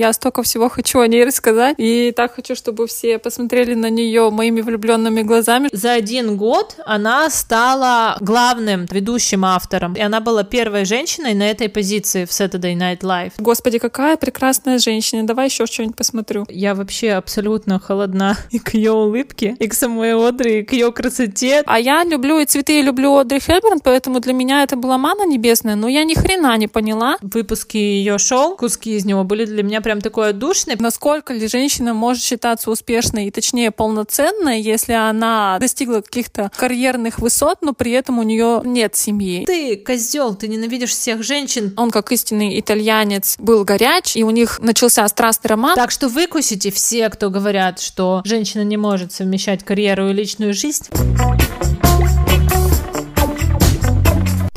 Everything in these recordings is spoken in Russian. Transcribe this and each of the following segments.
Я столько всего хочу о ней рассказать, и так хочу, чтобы все посмотрели на нее моими влюбленными глазами. За один год она стала главным ведущим автором, и она была первой женщиной на этой позиции в Saturday Night Live. Господи, какая прекрасная женщина. Давай еще что-нибудь посмотрю. Я вообще абсолютно холодна и к ее улыбке, и к самой Одри, и к ее красоте. А я люблю и цветы, и люблю Одри Хепберн, поэтому для меня это была мана небесная, но я ни хрена не поняла. Выпуски ее шоу, куски из него были для меня прям такой отдушный. Насколько ли женщина может считаться успешной и, точнее, полноценной, если она достигла каких-то карьерных высот, но при этом у нее нет семьи. Ты козел, ты ненавидишь всех женщин. Он, как истинный итальянец, был горяч, и у них начался страстный роман. Так что выкусите все, кто говорят, что женщина не может совмещать карьеру и личную жизнь.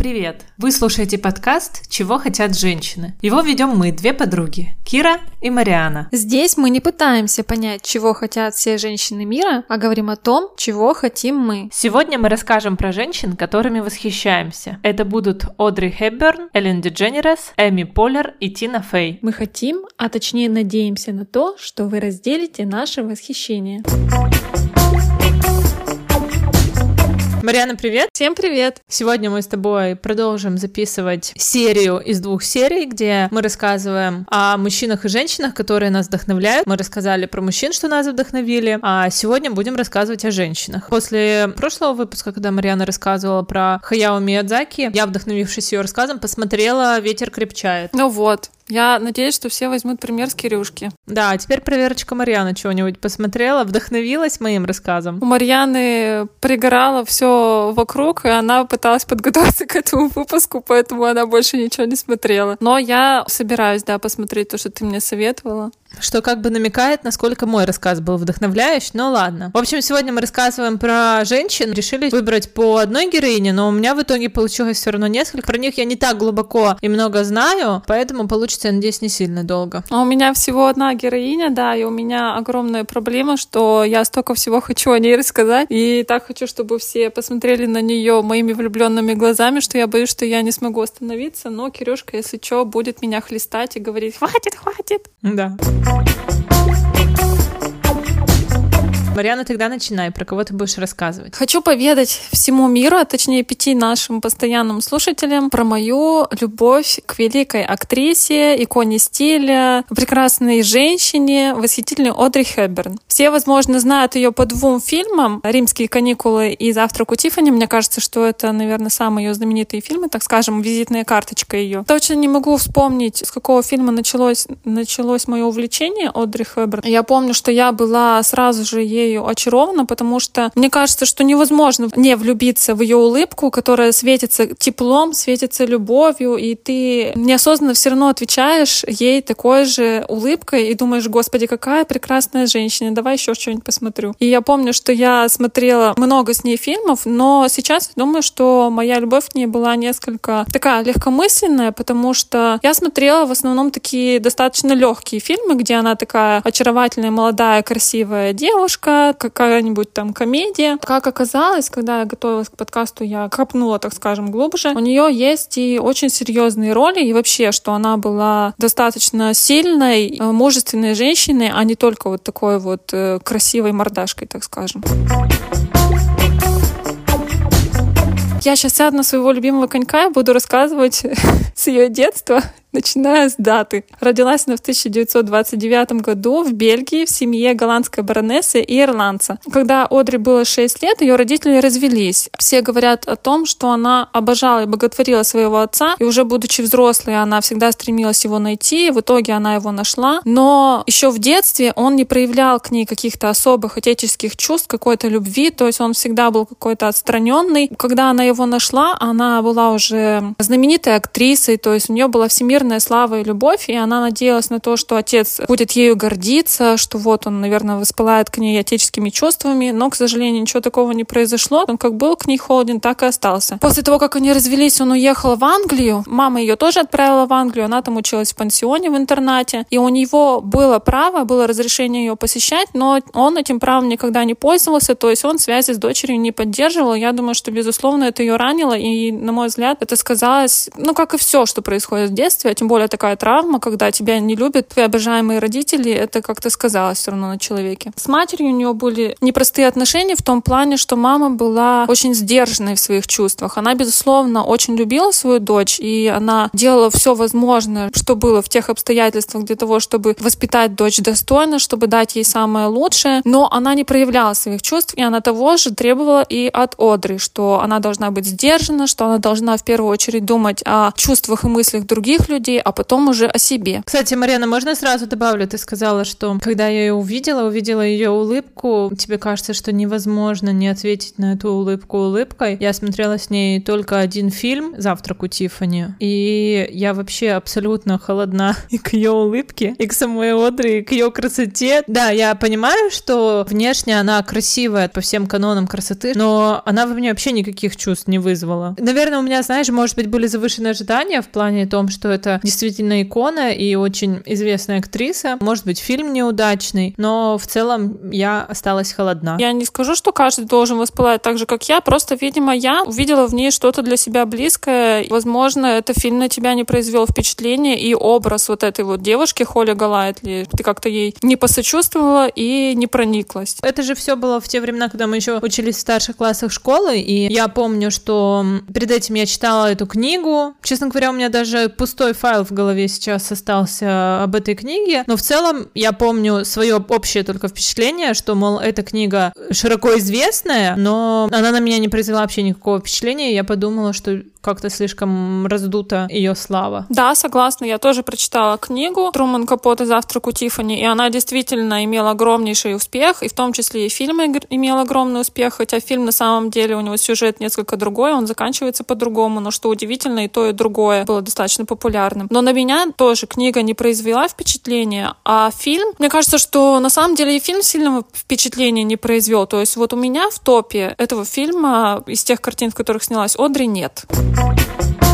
Привет! Вы слушаете подкаст «Чего хотят женщины». Его ведем мы, две подруги, Кира и Мариана. Здесь мы не пытаемся понять, чего хотят все женщины мира, а говорим о том, чего хотим мы. Сегодня мы расскажем про женщин, которыми восхищаемся. Это будут Одри Хепберн, Эллен Дедженерес, Эми Поллер и Тина Фей. Мы хотим, а точнее надеемся на то, что вы разделите наше восхищение. Мариана, привет! Всем привет! Сегодня мы с тобой продолжим записывать серию из двух серий, где мы рассказываем о мужчинах и женщинах, которые нас вдохновляют. Мы рассказали про мужчин, что нас вдохновили, а сегодня будем рассказывать о женщинах. После прошлого выпуска, когда Мариана рассказывала про Хаяо Миядзаки, я, вдохновившись ее рассказом, посмотрела «Ветер крепчает». Ну вот, я надеюсь, что все возьмут пример с Кирюшки. Да, а теперь проверочка Марьяна чего-нибудь посмотрела, вдохновилась моим рассказом. У Марьяны пригорало все вокруг, и она пыталась подготовиться к этому выпуску, поэтому она больше ничего не смотрела. Но я собираюсь, да, посмотреть то, что ты мне советовала что как бы намекает, насколько мой рассказ был вдохновляющий, но ладно. В общем, сегодня мы рассказываем про женщин, решили выбрать по одной героине, но у меня в итоге получилось все равно несколько. Про них я не так глубоко и много знаю, поэтому получится, я надеюсь, не сильно долго. А у меня всего одна героиня, да, и у меня огромная проблема, что я столько всего хочу о ней рассказать, и так хочу, чтобы все посмотрели на нее моими влюбленными глазами, что я боюсь, что я не смогу остановиться, но Кирюшка, если что, будет меня хлестать и говорить «хватит, хватит». Да. Thank you. Марьяна, тогда начинай, про кого ты будешь рассказывать. Хочу поведать всему миру, а точнее пяти нашим постоянным слушателям, про мою любовь к великой актрисе, иконе стиля, прекрасной женщине, восхитительной Одри Хепберн. Все, возможно, знают ее по двум фильмам «Римские каникулы» и «Завтрак у Тиффани». Мне кажется, что это, наверное, самые ее знаменитые фильмы, так скажем, визитная карточка ее. Точно не могу вспомнить, с какого фильма началось, началось мое увлечение Одри Хепберн. Я помню, что я была сразу же ей ею очарована, потому что мне кажется, что невозможно не влюбиться в ее улыбку, которая светится теплом, светится любовью, и ты неосознанно все равно отвечаешь ей такой же улыбкой и думаешь, господи, какая прекрасная женщина, давай еще что-нибудь посмотрю. И я помню, что я смотрела много с ней фильмов, но сейчас думаю, что моя любовь к ней была несколько такая легкомысленная, потому что я смотрела в основном такие достаточно легкие фильмы, где она такая очаровательная, молодая, красивая девушка, какая-нибудь там комедия. Как оказалось, когда я готовилась к подкасту, я копнула, так скажем, глубже. У нее есть и очень серьезные роли, и вообще, что она была достаточно сильной, э, мужественной женщиной, а не только вот такой вот э, красивой мордашкой, так скажем. Я сейчас сяду на своего любимого конька и буду рассказывать с ее детства начиная с даты. Родилась она в 1929 году в Бельгии в семье голландской баронессы и ирландца. Когда Одри было 6 лет, ее родители развелись. Все говорят о том, что она обожала и боготворила своего отца, и уже будучи взрослой, она всегда стремилась его найти, в итоге она его нашла. Но еще в детстве он не проявлял к ней каких-то особых отеческих чувств, какой-то любви, то есть он всегда был какой-то отстраненный. Когда она его нашла, она была уже знаменитой актрисой, то есть у нее была всемирная всемирная слава и любовь, и она надеялась на то, что отец будет ею гордиться, что вот он, наверное, воспылает к ней отеческими чувствами, но, к сожалению, ничего такого не произошло. Он как был к ней холоден, так и остался. После того, как они развелись, он уехал в Англию. Мама ее тоже отправила в Англию, она там училась в пансионе в интернате, и у него было право, было разрешение ее посещать, но он этим правом никогда не пользовался, то есть он связи с дочерью не поддерживал. Я думаю, что, безусловно, это ее ранило, и, на мой взгляд, это сказалось, ну, как и все, что происходит в детстве, а тем более такая травма, когда тебя не любят твои обожаемые родители, это как-то сказалось все равно на человеке. С матерью у нее были непростые отношения в том плане, что мама была очень сдержанной в своих чувствах. Она, безусловно, очень любила свою дочь, и она делала все возможное, что было в тех обстоятельствах для того, чтобы воспитать дочь достойно, чтобы дать ей самое лучшее, но она не проявляла своих чувств, и она того же требовала и от Одри, что она должна быть сдержана, что она должна в первую очередь думать о чувствах и мыслях других людей, а потом уже о себе. Кстати, Марьяна, можно сразу добавлю, ты сказала, что когда я ее увидела, увидела ее улыбку, тебе кажется, что невозможно не ответить на эту улыбку улыбкой. Я смотрела с ней только один фильм «Завтрак у Тиффани», и я вообще абсолютно холодна и к ее улыбке, и к самой Одри, и к ее красоте. Да, я понимаю, что внешне она красивая по всем канонам красоты, но она во мне вообще никаких чувств не вызвала. Наверное, у меня, знаешь, может быть, были завышенные ожидания в плане том, что это действительно икона и очень известная актриса. Может быть, фильм неудачный, но в целом я осталась холодна. Я не скажу, что каждый должен воспылать так же, как я, просто, видимо, я увидела в ней что-то для себя близкое. Возможно, это фильм на тебя не произвел впечатление, и образ вот этой вот девушки Холли Галайтли, ты как-то ей не посочувствовала и не прониклась. Это же все было в те времена, когда мы еще учились в старших классах школы, и я помню, что перед этим я читала эту книгу. Честно говоря, у меня даже пустой файл в голове сейчас остался об этой книге, но в целом я помню свое общее только впечатление, что, мол, эта книга широко известная, но она на меня не произвела вообще никакого впечатления, я подумала, что как-то слишком раздута ее слава. Да, согласна. Я тоже прочитала книгу Труман Капот и «Завтрак у Тиффани», и она действительно имела огромнейший успех, и в том числе и фильм имел огромный успех, хотя фильм на самом деле у него сюжет несколько другой, он заканчивается по-другому, но что удивительно, и то, и другое было достаточно популярным. Но на меня тоже книга не произвела впечатления, а фильм, мне кажется, что на самом деле и фильм сильного впечатления не произвел. То есть вот у меня в топе этого фильма из тех картин, в которых снялась Одри, нет. Thank you.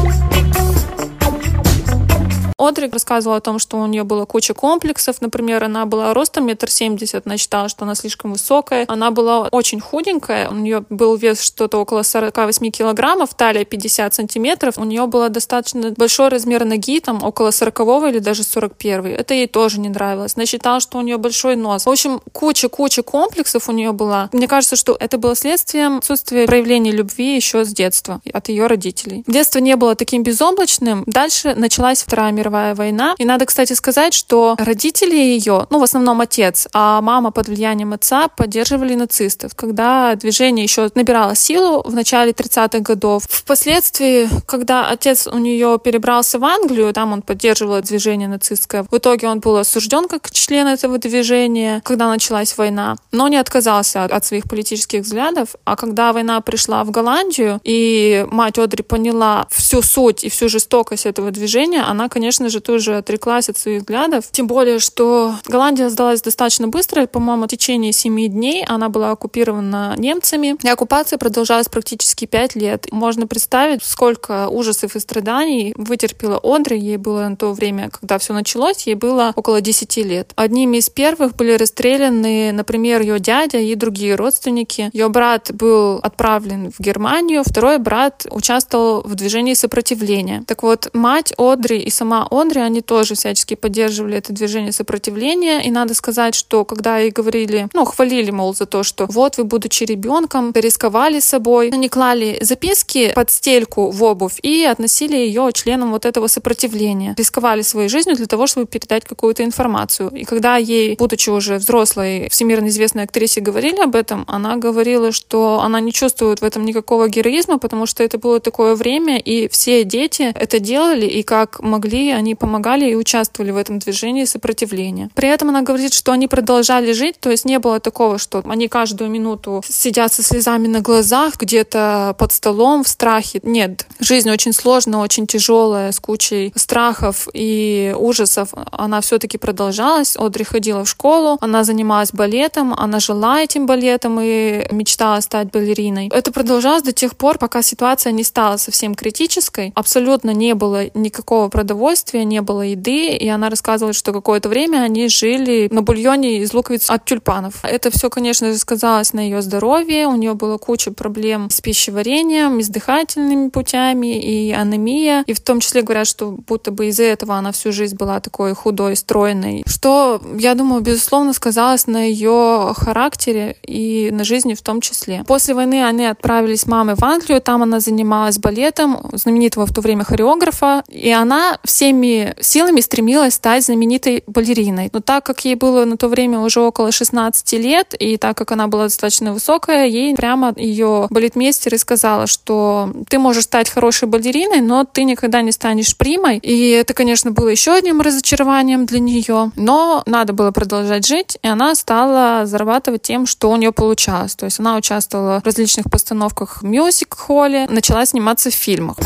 Одри рассказывала о том, что у нее было куча комплексов. Например, она была ростом метр семьдесят, она считала, что она слишком высокая. Она была очень худенькая, у нее был вес что-то около 48 килограммов, талия 50 сантиметров. У нее было достаточно большой размер ноги, там около 40 или даже 41. Это ей тоже не нравилось. Она считала, что у нее большой нос. В общем, куча-куча комплексов у нее была. Мне кажется, что это было следствием отсутствия проявления любви еще с детства от ее родителей. Детство не было таким безоблачным. Дальше началась Вторая мировая мировая война. И надо, кстати, сказать, что родители ее, ну, в основном отец, а мама под влиянием отца поддерживали нацистов, когда движение еще набирало силу в начале 30-х годов. Впоследствии, когда отец у нее перебрался в Англию, там он поддерживал движение нацистское. В итоге он был осужден как член этого движения, когда началась война, но не отказался от своих политических взглядов. А когда война пришла в Голландию, и мать Одри поняла всю суть и всю жестокость этого движения, она, конечно, конечно же, тоже отреклась от своих взглядов. Тем более, что Голландия сдалась достаточно быстро. По-моему, в течение семи дней она была оккупирована немцами. И оккупация продолжалась практически пять лет. Можно представить, сколько ужасов и страданий вытерпела Одри. Ей было на то время, когда все началось, ей было около 10 лет. Одними из первых были расстреляны, например, ее дядя и другие родственники. Ее брат был отправлен в Германию, второй брат участвовал в движении сопротивления. Так вот, мать Одри и сама Одри, они тоже всячески поддерживали это движение сопротивления. И надо сказать, что когда ей говорили, ну, хвалили, мол, за то, что вот вы, будучи ребенком, рисковали собой, они клали записки под стельку в обувь и относили ее членам вот этого сопротивления. Рисковали своей жизнью для того, чтобы передать какую-то информацию. И когда ей, будучи уже взрослой, всемирно известной актрисе говорили об этом, она говорила, что она не чувствует в этом никакого героизма, потому что это было такое время, и все дети это делали, и как могли, они помогали и участвовали в этом движении сопротивления. При этом она говорит, что они продолжали жить, то есть не было такого, что они каждую минуту сидят со слезами на глазах, где-то под столом в страхе. Нет, жизнь очень сложная, очень тяжелая, с кучей страхов и ужасов. Она все-таки продолжалась. Одри ходила в школу, она занималась балетом, она жила этим балетом и мечтала стать балериной. Это продолжалось до тех пор, пока ситуация не стала совсем критической. Абсолютно не было никакого продовольствия путешествие, не было еды, и она рассказывала, что какое-то время они жили на бульоне из луковиц от тюльпанов. Это все, конечно же, сказалось на ее здоровье, у нее было куча проблем с пищеварением, с дыхательными путями, и анемия, и в том числе говорят, что будто бы из-за этого она всю жизнь была такой худой, стройной, что, я думаю, безусловно, сказалось на ее характере и на жизни в том числе. После войны они отправились с мамой в Англию, там она занималась балетом, знаменитого в то время хореографа, и она всеми силами стремилась стать знаменитой балериной. Но так как ей было на то время уже около 16 лет, и так как она была достаточно высокая, ей прямо ее балетмейстер и сказала, что ты можешь стать хорошей балериной, но ты никогда не станешь примой. И это, конечно, было еще одним разочарованием для нее, но надо было продолжать жить, и она стала зарабатывать тем, что у нее получалось. То есть она участвовала в различных постановках в мюзик-холле, начала сниматься в фильмах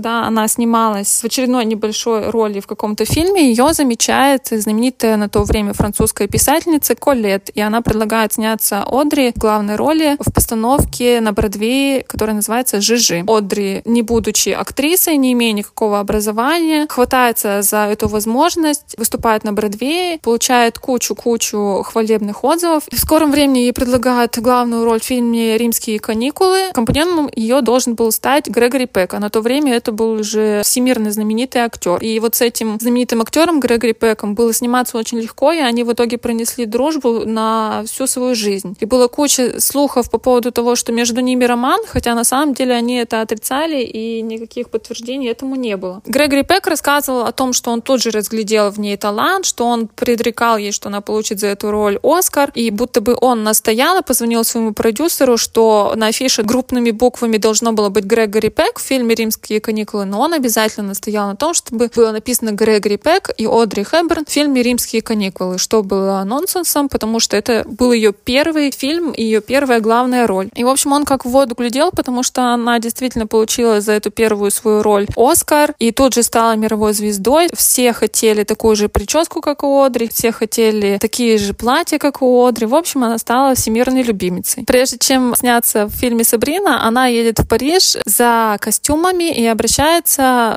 когда она снималась в очередной небольшой роли в каком-то фильме, ее замечает знаменитая на то время французская писательница Колет, и она предлагает сняться Одри в главной роли в постановке на Бродвее, которая называется «Жижи». Одри, не будучи актрисой, не имея никакого образования, хватается за эту возможность, выступает на Бродвее, получает кучу-кучу хвалебных отзывов. В скором времени ей предлагают главную роль в фильме «Римские каникулы». Компаньоном ее должен был стать Грегори Пек, а на то время это это был уже всемирно знаменитый актер. И вот с этим знаменитым актером Грегори Пеком было сниматься очень легко, и они в итоге пронесли дружбу на всю свою жизнь. И было куча слухов по поводу того, что между ними роман, хотя на самом деле они это отрицали, и никаких подтверждений этому не было. Грегори Пек рассказывал о том, что он тут же разглядел в ней талант, что он предрекал ей, что она получит за эту роль Оскар, и будто бы он настоял и позвонил своему продюсеру, что на афише крупными буквами должно было быть Грегори Пек в фильме «Римские каникулы», но он обязательно стоял на том, чтобы было написано Грегори Пек и Одри Хэбберн в фильме «Римские каникулы», что было нонсенсом, потому что это был ее первый фильм и ее первая главная роль. И, в общем, он как в воду глядел, потому что она действительно получила за эту первую свою роль Оскар, и тут же стала мировой звездой. Все хотели такую же прическу, как у Одри, все хотели такие же платья, как у Одри. В общем, она стала всемирной любимицей. Прежде чем сняться в фильме «Сабрина», она едет в Париж за костюмами и обращается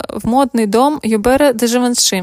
в модный дом Юбера де.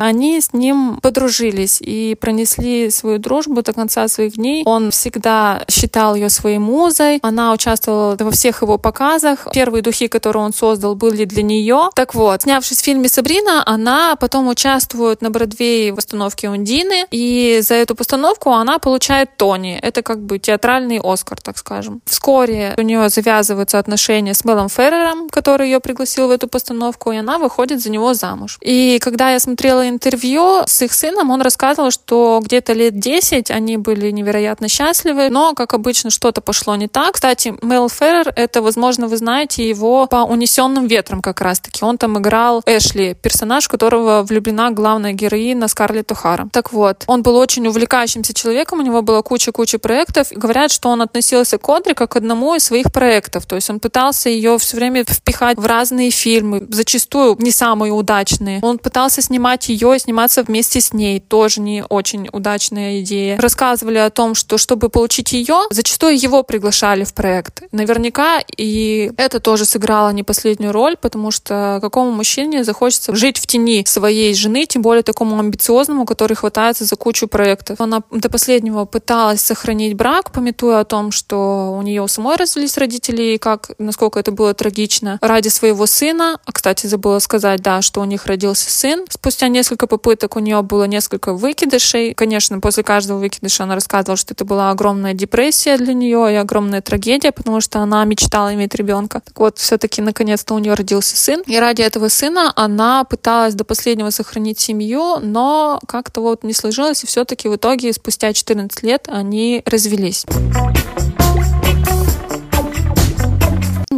Они с ним подружились и пронесли свою дружбу до конца своих дней. Он всегда считал ее своей музой. Она участвовала во всех его показах. Первые духи, которые он создал, были для нее. Так вот, снявшись в фильме «Сабрина», она потом участвует на Бродвее в постановке «Ундины». И за эту постановку она получает Тони. Это как бы театральный Оскар, так скажем. Вскоре у нее завязываются отношения с Мелом Феррером, который ее пригласил в эту постановку постановку, и она выходит за него замуж. И когда я смотрела интервью с их сыном, он рассказывал, что где-то лет 10 они были невероятно счастливы, но, как обычно, что-то пошло не так. Кстати, Мел Феррер, это, возможно, вы знаете его по «Унесенным ветром» как раз-таки. Он там играл Эшли, персонаж, которого влюблена главная героиня Скарлетт О'Хара. Так вот, он был очень увлекающимся человеком, у него была куча-куча проектов. Говорят, что он относился к Одри как к одному из своих проектов. То есть он пытался ее все время впихать в разные фильмы, зачастую не самые удачные. Он пытался снимать ее и сниматься вместе с ней. Тоже не очень удачная идея. Рассказывали о том, что чтобы получить ее, зачастую его приглашали в проект. Наверняка и это тоже сыграло не последнюю роль, потому что какому мужчине захочется жить в тени своей жены, тем более такому амбициозному, который хватается за кучу проектов. Она до последнего пыталась сохранить брак, пометуя о том, что у нее у самой развелись родители, и как, насколько это было трагично, ради своего сына, а, кстати, забыла сказать, да, что у них родился сын. Спустя несколько попыток у нее было несколько выкидышей. Конечно, после каждого выкидыша она рассказывала, что это была огромная депрессия для нее и огромная трагедия, потому что она мечтала иметь ребенка. Так вот, все-таки наконец-то у нее родился сын. И ради этого сына она пыталась до последнего сохранить семью, но как-то вот не сложилось, и все-таки в итоге спустя 14 лет они развелись.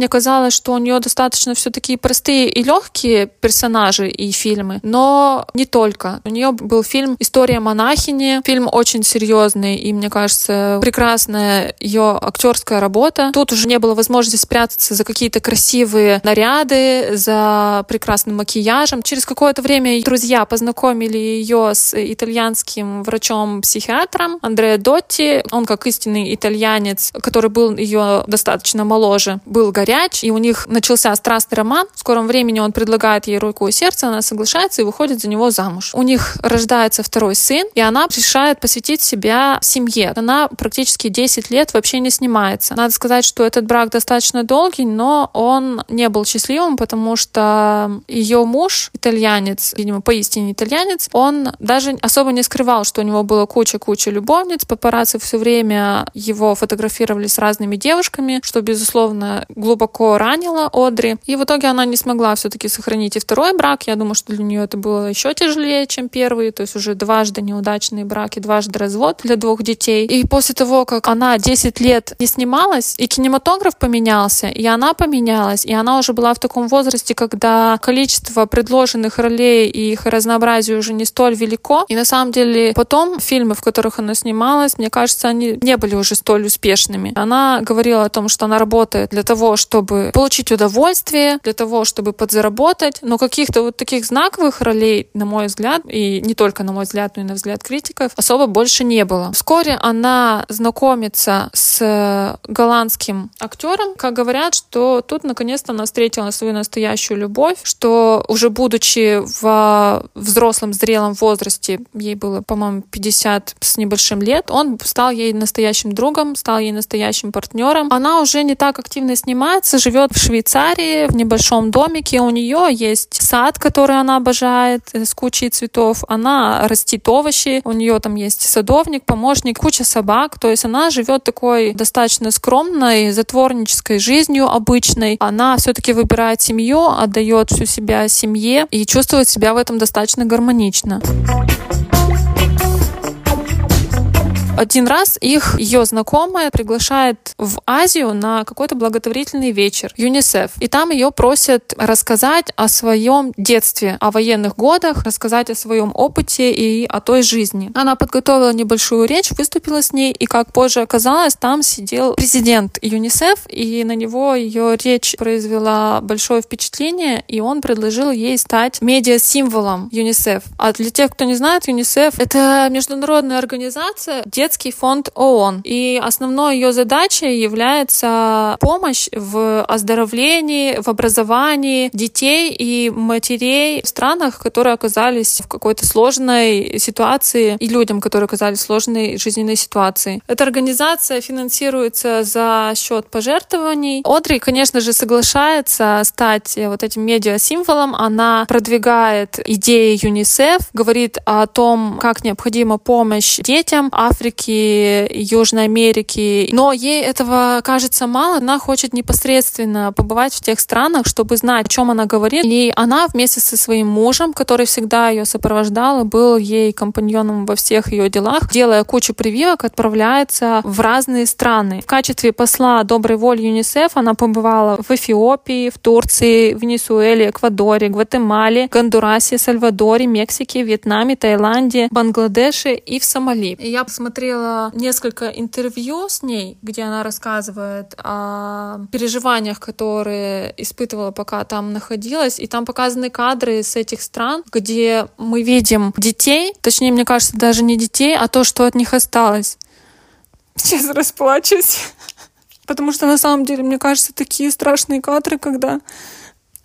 Мне казалось, что у нее достаточно все такие простые и легкие персонажи и фильмы, но не только. У нее был фильм «История монахини». Фильм очень серьезный, и, мне кажется, прекрасная ее актерская работа. Тут уже не было возможности спрятаться за какие-то красивые наряды, за прекрасным макияжем. Через какое-то время друзья познакомили ее с итальянским врачом-психиатром Андреа Дотти. Он, как истинный итальянец, который был ее достаточно моложе, был горячим горяч, и у них начался страстный роман. В скором времени он предлагает ей руку и сердце, она соглашается и выходит за него замуж. У них рождается второй сын, и она решает посвятить себя семье. Она практически 10 лет вообще не снимается. Надо сказать, что этот брак достаточно долгий, но он не был счастливым, потому что ее муж, итальянец, видимо, поистине итальянец, он даже особо не скрывал, что у него было куча-куча любовниц. Папарацци все время его фотографировали с разными девушками, что, безусловно, глубоко ранило Одри. И в итоге она не смогла все-таки сохранить и второй брак. Я думаю, что для нее это было еще тяжелее, чем первый. То есть уже дважды неудачный брак и дважды развод для двух детей. И после того, как она 10 лет не снималась, и кинематограф поменялся, и она поменялась, и она уже была в таком возрасте, когда количество предложенных ролей и их разнообразие уже не столь велико. И на самом деле потом фильмы, в которых она снималась, мне кажется, они не были уже столь успешными. Она говорила о том, что она работает для того, чтобы получить удовольствие, для того, чтобы подзаработать, но каких-то вот таких знаковых ролей, на мой взгляд, и не только на мой взгляд, но и на взгляд критиков, особо больше не было. Вскоре она знакомится с голландским актером. Как говорят, что тут наконец-то она встретила свою настоящую любовь, что уже будучи в взрослом, зрелом возрасте, ей было, по-моему, 50 с небольшим лет, он стал ей настоящим другом, стал ей настоящим партнером. Она уже не так активно снимается, живет в Швейцарии, в небольшом домике. У нее есть сад, который она обожает, э, с кучей цветов. Она растит овощи, у нее там есть садовник, помощник, куча собак. То есть она живет такой достаточно скромной, затворнической жизнью обычной. Она все-таки выбирает семью, отдает всю себя семье и чувствует себя в этом достаточно гармонично. Один раз их, ее знакомая, приглашает в Азию на какой-то благотворительный вечер, ЮНИСЕФ. И там ее просят рассказать о своем детстве, о военных годах, рассказать о своем опыте и о той жизни. Она подготовила небольшую речь, выступила с ней, и, как позже оказалось, там сидел президент ЮНИСЕФ, и на него ее речь произвела большое впечатление, и он предложил ей стать медиа-символом ЮНИСЕФ. А для тех, кто не знает, ЮНИСЕФ — это международная организация, детский фонд ООН. И основной ее задачей является помощь в оздоровлении, в образовании детей и матерей в странах, которые оказались в какой-то сложной ситуации, и людям, которые оказались в сложной жизненной ситуации. Эта организация финансируется за счет пожертвований. Одри, конечно же, соглашается стать вот этим медиа-символом. Она продвигает идеи ЮНИСЕФ, говорит о том, как необходима помощь детям Африки, Африки, Южной Америки. Но ей этого кажется мало. Она хочет непосредственно побывать в тех странах, чтобы знать, о чем она говорит. И она вместе со своим мужем, который всегда ее сопровождал и был ей компаньоном во всех ее делах, делая кучу прививок, отправляется в разные страны. В качестве посла доброй воли ЮНИСЕФ она побывала в Эфиопии, в Турции, в Венесуэле, Эквадоре, Гватемале, Гондурасе, Сальвадоре, Мексике, Вьетнаме, Таиланде, Бангладеше и в Сомали. Я посмотрела смотрела несколько интервью с ней, где она рассказывает о переживаниях, которые испытывала, пока там находилась. И там показаны кадры с этих стран, где мы видим детей, точнее, мне кажется, даже не детей, а то, что от них осталось. Сейчас расплачусь. Потому что на самом деле, мне кажется, такие страшные кадры, когда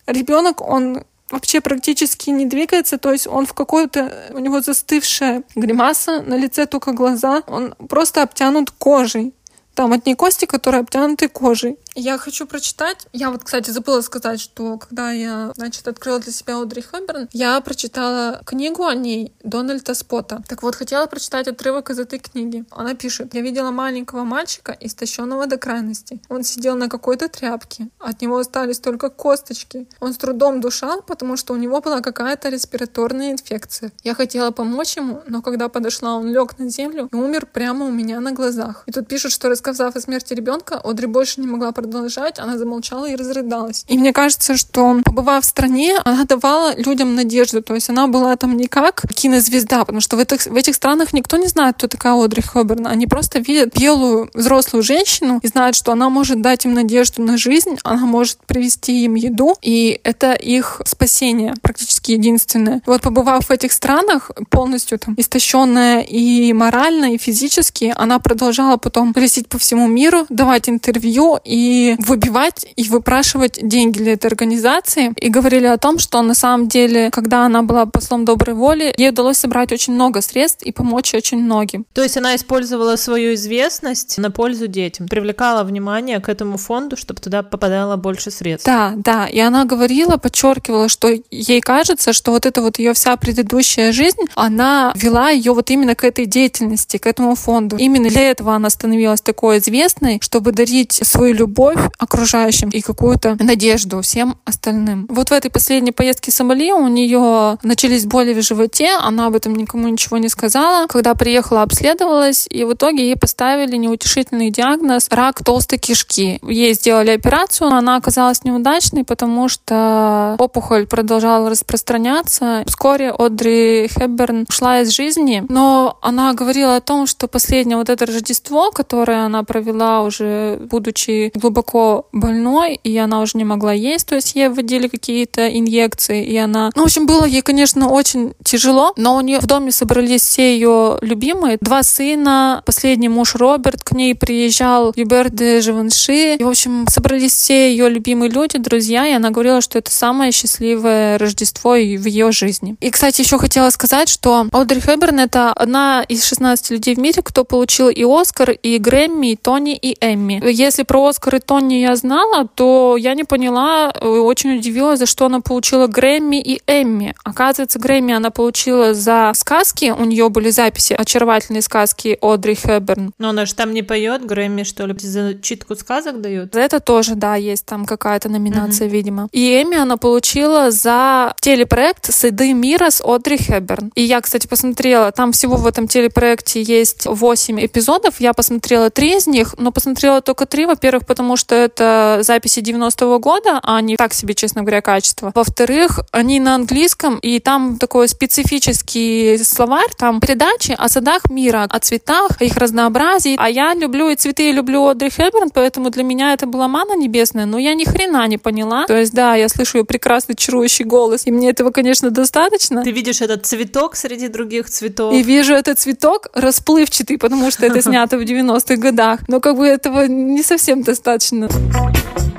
ребенок, он вообще практически не двигается, то есть он в какой-то, у него застывшая гримаса, на лице только глаза, он просто обтянут кожей. Там одни кости, которые обтянуты кожей. Я хочу прочитать. Я вот, кстати, забыла сказать, что когда я, значит, открыла для себя Одри Хэбберн, я прочитала книгу о ней Дональда Спота. Так вот, хотела прочитать отрывок из этой книги. Она пишет, я видела маленького мальчика, истощенного до крайности. Он сидел на какой-то тряпке. От него остались только косточки. Он с трудом душал, потому что у него была какая-то респираторная инфекция. Я хотела помочь ему, но когда подошла, он лег на землю и умер прямо у меня на глазах. И тут пишут, что рассказав о смерти ребенка, Одри больше не могла продолжать продолжать, она замолчала и разрыдалась. И мне кажется, что побывав в стране, она давала людям надежду. То есть она была там не как кинозвезда, потому что в этих, в этих странах никто не знает, кто такая Одри Хоберн. Они просто видят белую взрослую женщину и знают, что она может дать им надежду на жизнь, она может привести им еду, и это их спасение практически единственное. Вот побывав в этих странах, полностью там истощенная и морально, и физически, она продолжала потом колесить по всему миру, давать интервью и и выбивать и выпрашивать деньги для этой организации. И говорили о том, что на самом деле, когда она была послом доброй воли, ей удалось собрать очень много средств и помочь очень многим. То есть она использовала свою известность на пользу детям, привлекала внимание к этому фонду, чтобы туда попадало больше средств. Да, да. И она говорила, подчеркивала, что ей кажется, что вот эта вот ее вся предыдущая жизнь, она вела ее вот именно к этой деятельности, к этому фонду. Именно для этого она становилась такой известной, чтобы дарить свою любовь окружающим и какую-то надежду всем остальным. Вот в этой последней поездке Сомали у нее начались боли в животе, она об этом никому ничего не сказала. Когда приехала, обследовалась, и в итоге ей поставили неутешительный диагноз рак толстой кишки. Ей сделали операцию, она оказалась неудачной, потому что опухоль продолжала распространяться. Вскоре Одри Хепберн ушла из жизни, но она говорила о том, что последнее вот это Рождество, которое она провела уже будучи глубоко больной, и она уже не могла есть, то есть ей вводили какие-то инъекции, и она... Ну, в общем, было ей, конечно, очень тяжело, но у нее в доме собрались все ее любимые, два сына, последний муж Роберт к ней приезжал, Юбер де Живанши, и, в общем, собрались все ее любимые люди, друзья, и она говорила, что это самое счастливое Рождество в ее жизни. И, кстати, еще хотела сказать, что Одри Хэбберн — это одна из 16 людей в мире, кто получил и Оскар, и Грэмми, и Тони, и Эмми. Если про Оскар Тони я знала, то я не поняла, э, очень удивилась, за что она получила Грэмми и Эмми. Оказывается, Грэмми она получила за сказки, у нее были записи очаровательные сказки Одри Хэбберн. Но она же там не поет Грэмми, что ли, за читку сказок дают? За это тоже, да, есть там какая-то номинация, mm-hmm. видимо. И Эмми она получила за телепроект «Сады мира» с Одри Хэбберн. И я, кстати, посмотрела, там всего в этом телепроекте есть 8 эпизодов, я посмотрела три из них, но посмотрела только три, во-первых, потому что это записи 90-го года, а они так себе, честно говоря, качество. Во-вторых, они на английском, и там такой специфический словарь, там передачи о садах мира, о цветах, о их разнообразии. А я люблю и цветы, и люблю Одри Хэбберн, поэтому для меня это была мана небесная, но я ни хрена не поняла. То есть, да, я слышу ее прекрасный чарующий голос, и мне этого, конечно, достаточно. Ты видишь этот цветок среди других цветов. И вижу этот цветок расплывчатый, потому что это снято в 90-х годах. Но как бы этого не совсем достаточно удачно.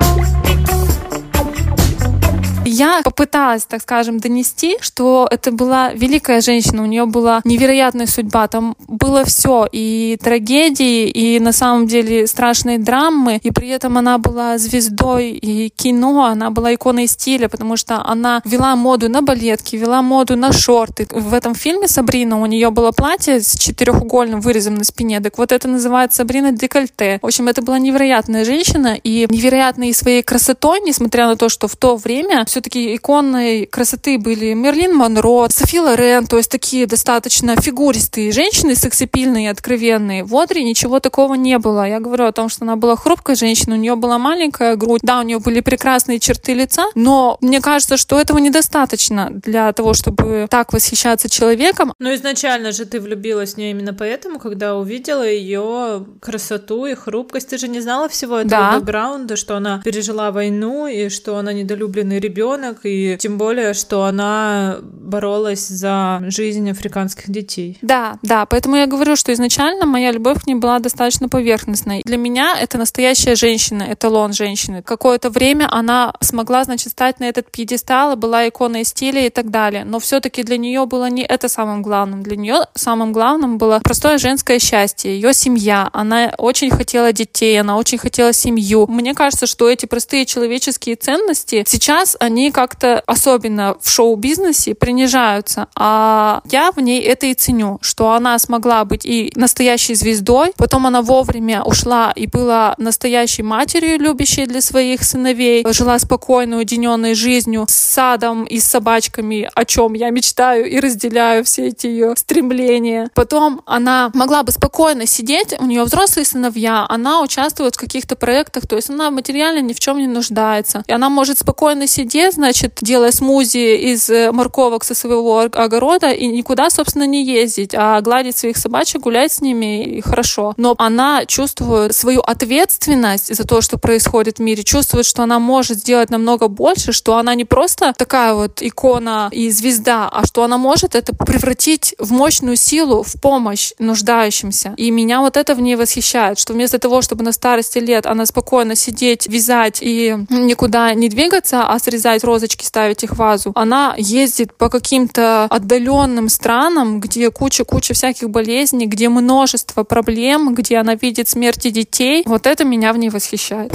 Я попыталась, так скажем, донести, что это была великая женщина, у нее была невероятная судьба, там было все, и трагедии, и на самом деле страшные драмы, и при этом она была звездой и кино, она была иконой стиля, потому что она вела моду на балетки, вела моду на шорты. В этом фильме Сабрина у нее было платье с четырехугольным вырезом на спине, так вот это называется Сабрина декольте. В общем, это была невероятная женщина и невероятной своей красотой, несмотря на то, что в то время все все-таки иконной красоты были Мерлин Монро, Софи Лорен, то есть такие достаточно фигуристые женщины, сексапильные, откровенные. В Одри ничего такого не было. Я говорю о том, что она была хрупкой женщиной, у нее была маленькая грудь, да, у нее были прекрасные черты лица, но мне кажется, что этого недостаточно для того, чтобы так восхищаться человеком. Но изначально же ты влюбилась в нее именно поэтому, когда увидела ее красоту и хрупкость. Ты же не знала всего этого да. бэкграунда, что она пережила войну и что она недолюбленный ребенок ребенок, и тем более, что она боролась за жизнь африканских детей. Да, да, поэтому я говорю, что изначально моя любовь к ней была достаточно поверхностной. Для меня это настоящая женщина, эталон женщины. Какое-то время она смогла, значит, стать на этот пьедестал, была иконой стиля и так далее. Но все-таки для нее было не это самым главным. Для нее самым главным было простое женское счастье, ее семья. Она очень хотела детей, она очень хотела семью. Мне кажется, что эти простые человеческие ценности сейчас они как-то, особенно в шоу-бизнесе, принижаются. А я в ней это и ценю, что она смогла быть и настоящей звездой, потом она вовремя ушла и была настоящей матерью, любящей для своих сыновей, жила спокойной, уединенной жизнью с садом и с собачками, о чем я мечтаю и разделяю все эти ее стремления. Потом она могла бы спокойно сидеть, у нее взрослые сыновья, она участвует в каких-то проектах, то есть она материально ни в чем не нуждается. И она может спокойно сидеть значит, делая смузи из э, морковок со своего огорода и никуда, собственно, не ездить, а гладить своих собачек, гулять с ними и хорошо. Но она чувствует свою ответственность за то, что происходит в мире, чувствует, что она может сделать намного больше, что она не просто такая вот икона и звезда, а что она может это превратить в мощную силу, в помощь нуждающимся. И меня вот это в ней восхищает, что вместо того, чтобы на старости лет она спокойно сидеть, вязать и никуда не двигаться, а срезать розочки, ставить их в вазу, она ездит по каким-то отдаленным странам, где куча-куча всяких болезней, где множество проблем, где она видит смерти детей. Вот это меня в ней восхищает.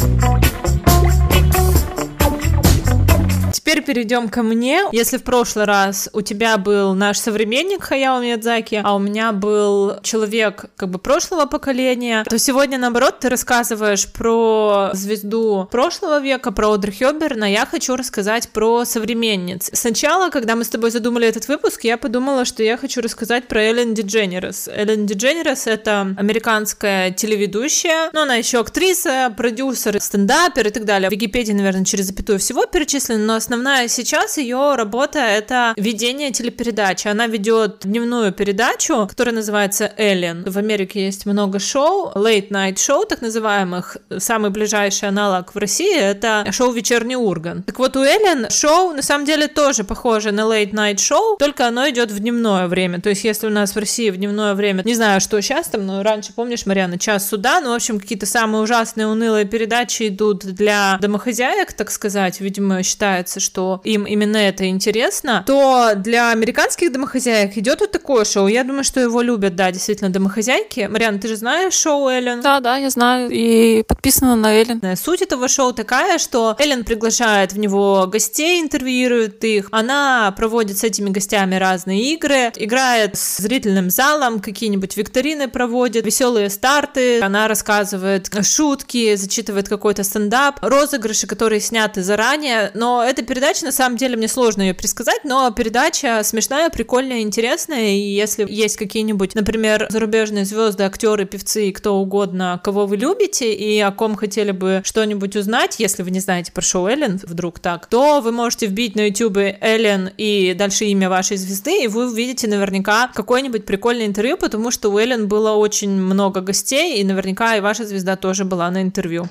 Теперь перейдем ко мне. Если в прошлый раз у тебя был наш современник Хаяо Миядзаки, а у меня был человек как бы прошлого поколения, то сегодня, наоборот, ты рассказываешь про звезду прошлого века, про Одри Хёберн, а я хочу рассказать про современниц. Сначала, когда мы с тобой задумали этот выпуск, я подумала, что я хочу рассказать про Эллен Дидженерес. Эллен Дидженерес — это американская телеведущая, но она еще актриса, продюсер, стендапер и так далее. В Википедии, наверное, через запятую всего перечислено, но основная основная сейчас ее работа это ведение телепередачи. Она ведет дневную передачу, которая называется Эллен. В Америке есть много шоу, late night шоу, так называемых. Самый ближайший аналог в России это шоу «Вечерний Урган». Так вот, у Эллен шоу на самом деле тоже похоже на late night шоу, только оно идет в дневное время. То есть, если у нас в России в дневное время, не знаю, что сейчас там, но раньше, помнишь, Марьяна, час суда, ну, в общем, какие-то самые ужасные, унылые передачи идут для домохозяек, так сказать, видимо, считается, что им именно это интересно, то для американских домохозяек идет вот такое шоу. Я думаю, что его любят, да, действительно, домохозяйки. Мариан, ты же знаешь шоу Эллен? Да, да, я знаю. И подписана на Эллен. Суть этого шоу такая, что Эллен приглашает в него гостей, интервьюирует их. Она проводит с этими гостями разные игры, играет с зрительным залом, какие-нибудь викторины проводит, веселые старты. Она рассказывает шутки, зачитывает какой-то стендап, розыгрыши, которые сняты заранее. Но это передача, на самом деле, мне сложно ее предсказать, но передача смешная, прикольная, интересная, и если есть какие-нибудь, например, зарубежные звезды, актеры, певцы и кто угодно, кого вы любите и о ком хотели бы что-нибудь узнать, если вы не знаете про шоу Эллен, вдруг так, то вы можете вбить на YouTube Эллен и дальше имя вашей звезды, и вы увидите наверняка какое-нибудь прикольное интервью, потому что у Эллен было очень много гостей, и наверняка и ваша звезда тоже была на интервью.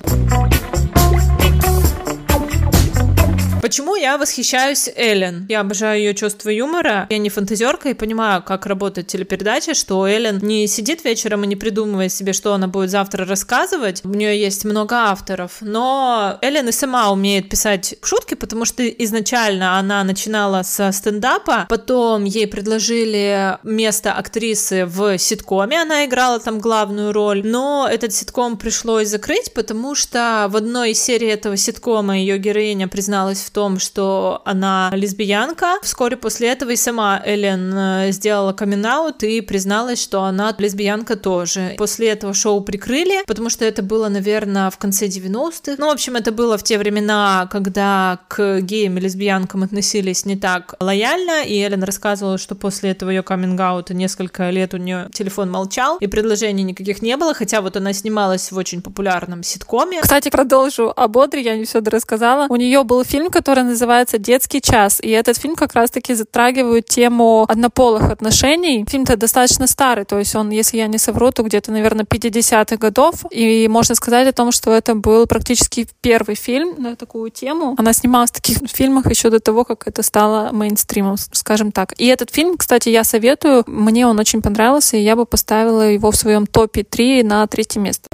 Почему я восхищаюсь Эллен? Я обожаю ее чувство юмора. Я не фантазерка и понимаю, как работает телепередача, что Эллен не сидит вечером и не придумывает себе, что она будет завтра рассказывать. У нее есть много авторов. Но Эллен и сама умеет писать шутки, потому что изначально она начинала со стендапа, потом ей предложили место актрисы в ситкоме, она играла там главную роль, но этот ситком пришлось закрыть, потому что в одной из серий этого ситкома ее героиня призналась в том, что она лесбиянка. Вскоре после этого и сама Эллен э, сделала камин и призналась, что она лесбиянка тоже. После этого шоу прикрыли, потому что это было, наверное, в конце 90-х. Ну, в общем, это было в те времена, когда к геям и лесбиянкам относились не так лояльно, и Эллен рассказывала, что после этого ее каминг несколько лет у нее телефон молчал, и предложений никаких не было, хотя вот она снималась в очень популярном ситкоме. Кстати, продолжу об Одри, я не все рассказала. У нее был фильм, который который называется «Детский час». И этот фильм как раз-таки затрагивает тему однополых отношений. Фильм-то достаточно старый, то есть он, если я не совру, то где-то, наверное, 50-х годов. И можно сказать о том, что это был практически первый фильм на такую тему. Она снималась в таких фильмах еще до того, как это стало мейнстримом, скажем так. И этот фильм, кстати, я советую. Мне он очень понравился, и я бы поставила его в своем топе 3 на третье место.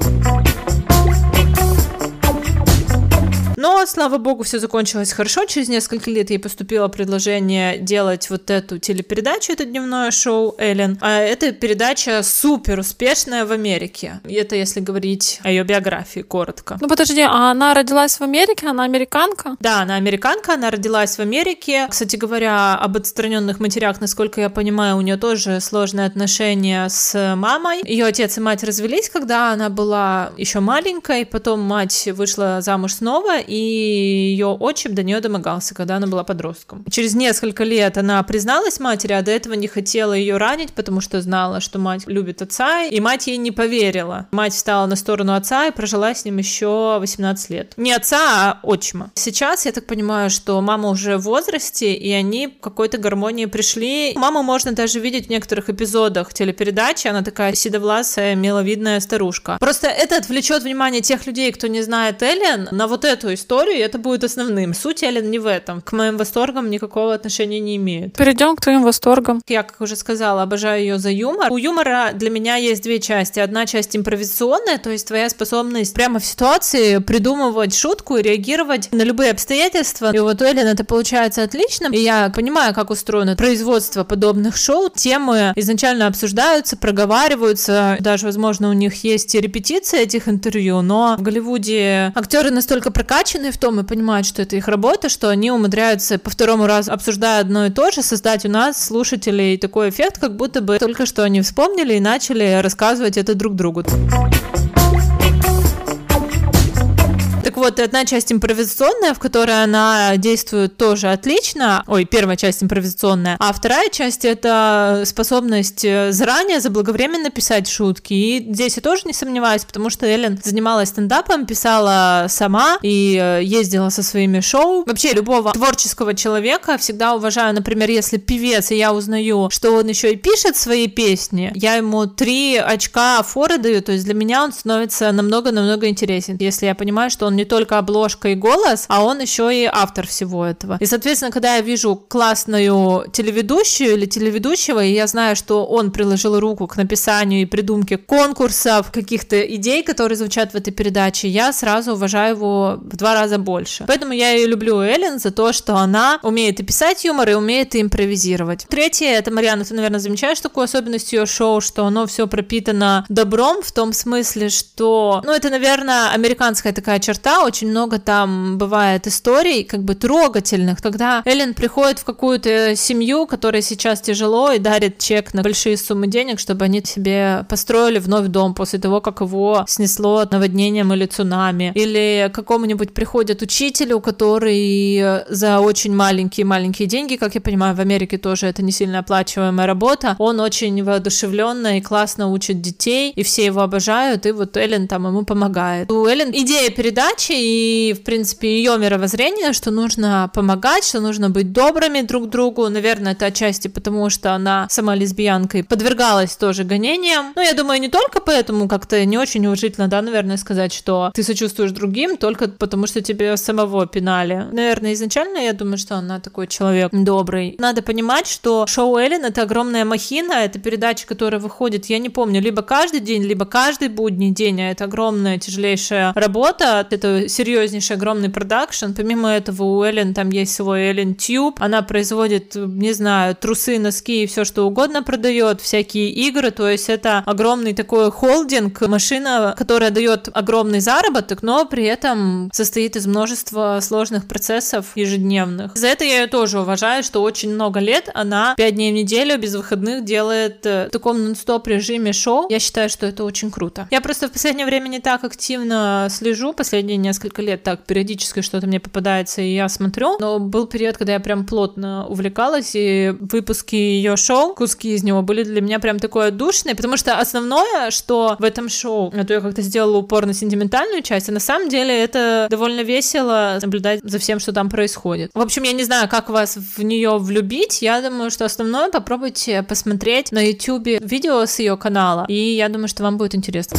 Но, слава богу, все закончилось хорошо. Через несколько лет ей поступило предложение делать вот эту телепередачу, это дневное шоу Эллен. А эта передача супер успешная в Америке. И это если говорить о ее биографии коротко. Ну подожди, а она родилась в Америке? Она американка? Да, она американка, она родилась в Америке. Кстати говоря, об отстраненных матерях, насколько я понимаю, у нее тоже сложные отношения с мамой. Ее отец и мать развелись, когда она была еще маленькой, потом мать вышла замуж снова, и ее отчим до нее домогался, когда она была подростком. Через несколько лет она призналась матери, а до этого не хотела ее ранить, потому что знала, что мать любит отца, и мать ей не поверила. Мать встала на сторону отца и прожила с ним еще 18 лет. Не отца, а отчима. Сейчас я так понимаю, что мама уже в возрасте, и они к какой-то гармонии пришли. Маму можно даже видеть в некоторых эпизодах телепередачи, она такая седовласая, миловидная старушка. Просто это отвлечет внимание тех людей, кто не знает Эллен, на вот эту историю, и это будет основным. Суть Эллен не в этом. К моим восторгам никакого отношения не имеет. Перейдем к твоим восторгам. Я, как уже сказала, обожаю ее за юмор. У юмора для меня есть две части. Одна часть импровизационная, то есть твоя способность прямо в ситуации придумывать шутку и реагировать на любые обстоятельства. И вот у Эллен это получается отлично. И я понимаю, как устроено производство подобных шоу. Темы изначально обсуждаются, проговариваются. Даже, возможно, у них есть репетиции этих интервью, но в Голливуде актеры настолько прокачаны в том и понимают, что это их работа, что они умудряются по второму разу, обсуждая одно и то же, создать у нас, слушателей, такой эффект, как будто бы только что они вспомнили и начали рассказывать это друг другу. Вот, одна часть импровизационная, в которой она действует тоже отлично. Ой, первая часть импровизационная. А вторая часть — это способность э, заранее, заблаговременно писать шутки. И здесь я тоже не сомневаюсь, потому что Эллен занималась стендапом, писала сама и э, ездила со своими шоу. Вообще, любого творческого человека всегда уважаю. Например, если певец, и я узнаю, что он еще и пишет свои песни, я ему три очка форы даю, то есть для меня он становится намного-намного интересен, если я понимаю, что он не только обложка и голос, а он еще и автор всего этого. И, соответственно, когда я вижу классную телеведущую или телеведущего, и я знаю, что он приложил руку к написанию и придумке конкурсов, каких-то идей, которые звучат в этой передаче, я сразу уважаю его в два раза больше. Поэтому я и люблю Эллен за то, что она умеет и писать юмор, и умеет и импровизировать. Третье, это, Марьяна, ты, наверное, замечаешь такую особенность ее шоу, что оно все пропитано добром в том смысле, что, ну, это, наверное, американская такая черта, очень много там бывает историй, как бы трогательных, когда Эллен приходит в какую-то семью, которая сейчас тяжело, и дарит чек на большие суммы денег, чтобы они себе построили вновь дом после того, как его снесло наводнением или цунами. Или какому-нибудь приходит учителю, который за очень маленькие-маленькие деньги, как я понимаю, в Америке тоже это не сильно оплачиваемая работа, он очень воодушевленно и классно учит детей, и все его обожают, и вот Эллен там ему помогает. У Эллен идея передачи задачи и, в принципе, ее мировоззрение, что нужно помогать, что нужно быть добрыми друг другу. Наверное, это отчасти потому, что она сама лесбиянка и подвергалась тоже гонениям. Но я думаю, не только поэтому как-то не очень уважительно, да, наверное, сказать, что ты сочувствуешь другим только потому, что тебе самого пинали. Наверное, изначально я думаю, что она такой человек добрый. Надо понимать, что шоу Эллен — это огромная махина, это передача, которая выходит, я не помню, либо каждый день, либо каждый будний день, а это огромная, тяжелейшая работа. Это серьезнейший, огромный продакшн. Помимо этого у Эллен там есть свой Эллен Тюб. Она производит, не знаю, трусы, носки и все что угодно продает, всякие игры. То есть это огромный такой холдинг, машина, которая дает огромный заработок, но при этом состоит из множества сложных процессов ежедневных. За это я ее тоже уважаю, что очень много лет она 5 дней в неделю без выходных делает э, в таком нон-стоп режиме шоу. Я считаю, что это очень круто. Я просто в последнее время не так активно слежу, последние несколько лет так периодически что-то мне попадается, и я смотрю. Но был период, когда я прям плотно увлекалась, и выпуски ее шоу, куски из него были для меня прям такое отдушные, потому что основное, что в этом шоу, а то я как-то сделала упор на сентиментальную часть, а на самом деле это довольно весело наблюдать за всем, что там происходит. В общем, я не знаю, как вас в нее влюбить, я думаю, что основное попробуйте посмотреть на YouTube видео с ее канала, и я думаю, что вам будет интересно.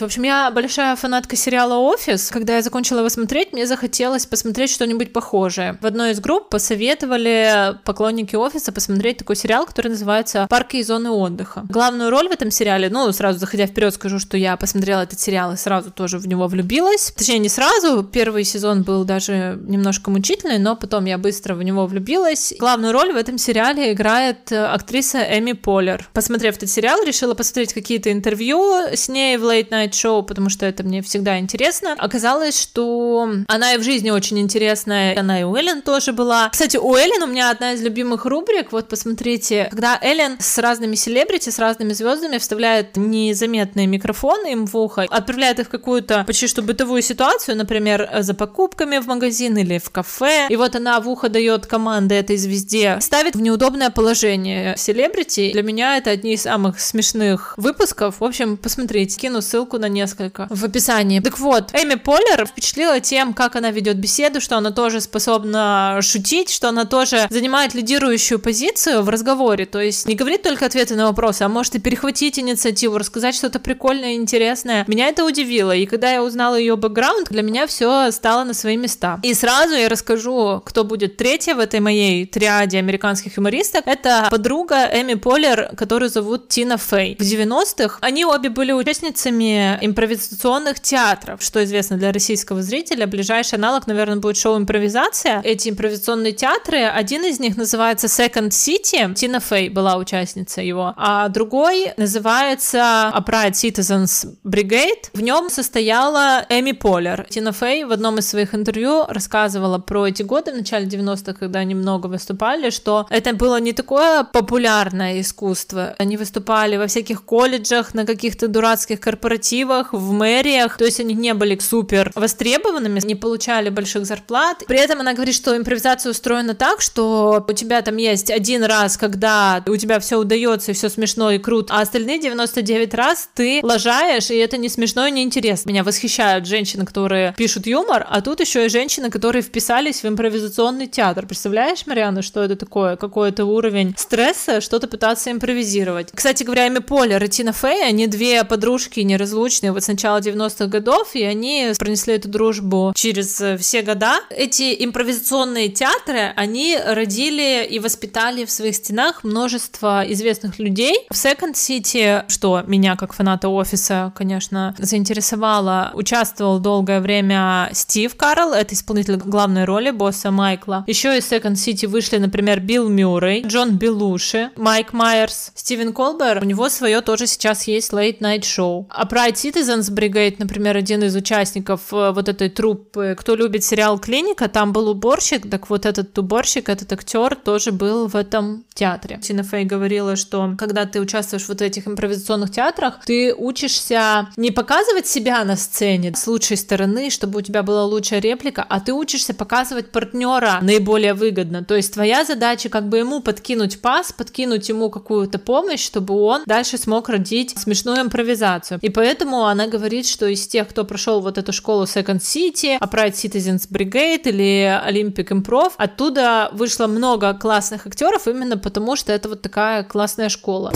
В общем, я большая фанатка сериала «Офис». Когда я закончила его смотреть, мне захотелось посмотреть что-нибудь похожее. В одной из групп посоветовали поклонники «Офиса» посмотреть такой сериал, который называется «Парки и зоны отдыха». Главную роль в этом сериале, ну, сразу заходя вперед, скажу, что я посмотрела этот сериал и сразу тоже в него влюбилась. Точнее, не сразу. Первый сезон был даже немножко мучительный, но потом я быстро в него влюбилась. Главную роль в этом сериале играет актриса Эми Полер. Посмотрев этот сериал, решила посмотреть какие-то интервью с ней в Late Night Show, потому что это мне всегда интересно. Оказалось, что она и в жизни очень интересная, она и у Эллен тоже была. Кстати, у Эллен у меня одна из любимых рубрик, вот посмотрите, когда Эллен с разными селебрити, с разными звездами вставляет незаметные микрофоны им в ухо, отправляет их в какую-то почти что бытовую ситуацию, например, за покупками в магазин или в кафе, и вот она в ухо дает команды этой звезде, ставит в неудобное положение селебрити. Для меня это одни из самых смешных выпусков. В общем, посмотрите, кину ссылку на несколько в описании. Так вот, Эми Поллер впечатлила тем, как она ведет беседу, что она тоже способна шутить, что она тоже занимает лидирующую позицию в разговоре, то есть не говорит только ответы на вопросы, а может и перехватить инициативу, рассказать что-то прикольное и интересное. Меня это удивило, и когда я узнала ее бэкграунд, для меня все стало на свои места. И сразу я расскажу, кто будет третья в этой моей триаде американских юмористок. Это подруга Эми Поллер, которую зовут Тина Фей. В 90-х они обе были участницами импровизационных театров, что известно для российского зрителя. Ближайший аналог, наверное, будет шоу «Импровизация». Эти импровизационные театры, один из них называется Second City. Тина Фей была участницей его. А другой называется Upright Citizens Brigade. В нем состояла Эми Поллер. Тина Фей в одном из своих интервью рассказывала про эти годы в начале 90-х, когда они много выступали, что это было не такое популярное искусство. Они выступали во всяких колледжах, на каких-то дурацких корпоративах, в мэриях, то есть они не были супер востребованными, не получали больших зарплат. При этом она говорит, что импровизация устроена так, что у тебя там есть один раз, когда у тебя все удается и все смешно и круто, а остальные 99 раз ты лажаешь, и это не смешно и не интересно. Меня восхищают женщины, которые пишут юмор, а тут еще и женщины, которые вписались в импровизационный театр. Представляешь, Мариана, что это такое? Какой-то уровень стресса, что-то пытаться импровизировать. Кстати говоря, Эми Полер и Тина Фей, они две подружки неразлучные вот с начала 90-х годов, и они пронесли эту дружбу через все года. Эти импровизационные театры, они родили и воспитали в своих стенах множество известных людей. В Second City, что меня как фаната офиса, конечно, заинтересовало, участвовал долгое время Стив Карл, это исполнитель главной роли босса Майкла. Еще из Second City вышли, например, Билл Мюррей, Джон Белуши, Майк Майерс, Стивен Колбер. У него свое тоже сейчас есть Late Night Show. А Pride Citizens Brigade, например, один из участников э, вот этой труппы, кто любит сериал «Клиника», там был уборщик, так вот этот уборщик, этот актер тоже был в этом театре. Тина Фей говорила, что когда ты участвуешь в вот этих импровизационных театрах, ты учишься не показывать себя на сцене с лучшей стороны, чтобы у тебя была лучшая реплика, а ты учишься показывать партнера наиболее выгодно. То есть твоя задача как бы ему подкинуть пас, подкинуть ему какую-то помощь, чтобы он дальше смог родить смешную импровизацию. И поэтому она говорит, что из тех, кто прошел вот эту школу Second City, Upright Citizens Brigade или Olympic Improv, оттуда вышло много классных актеров именно потому, что это вот такая классная школа.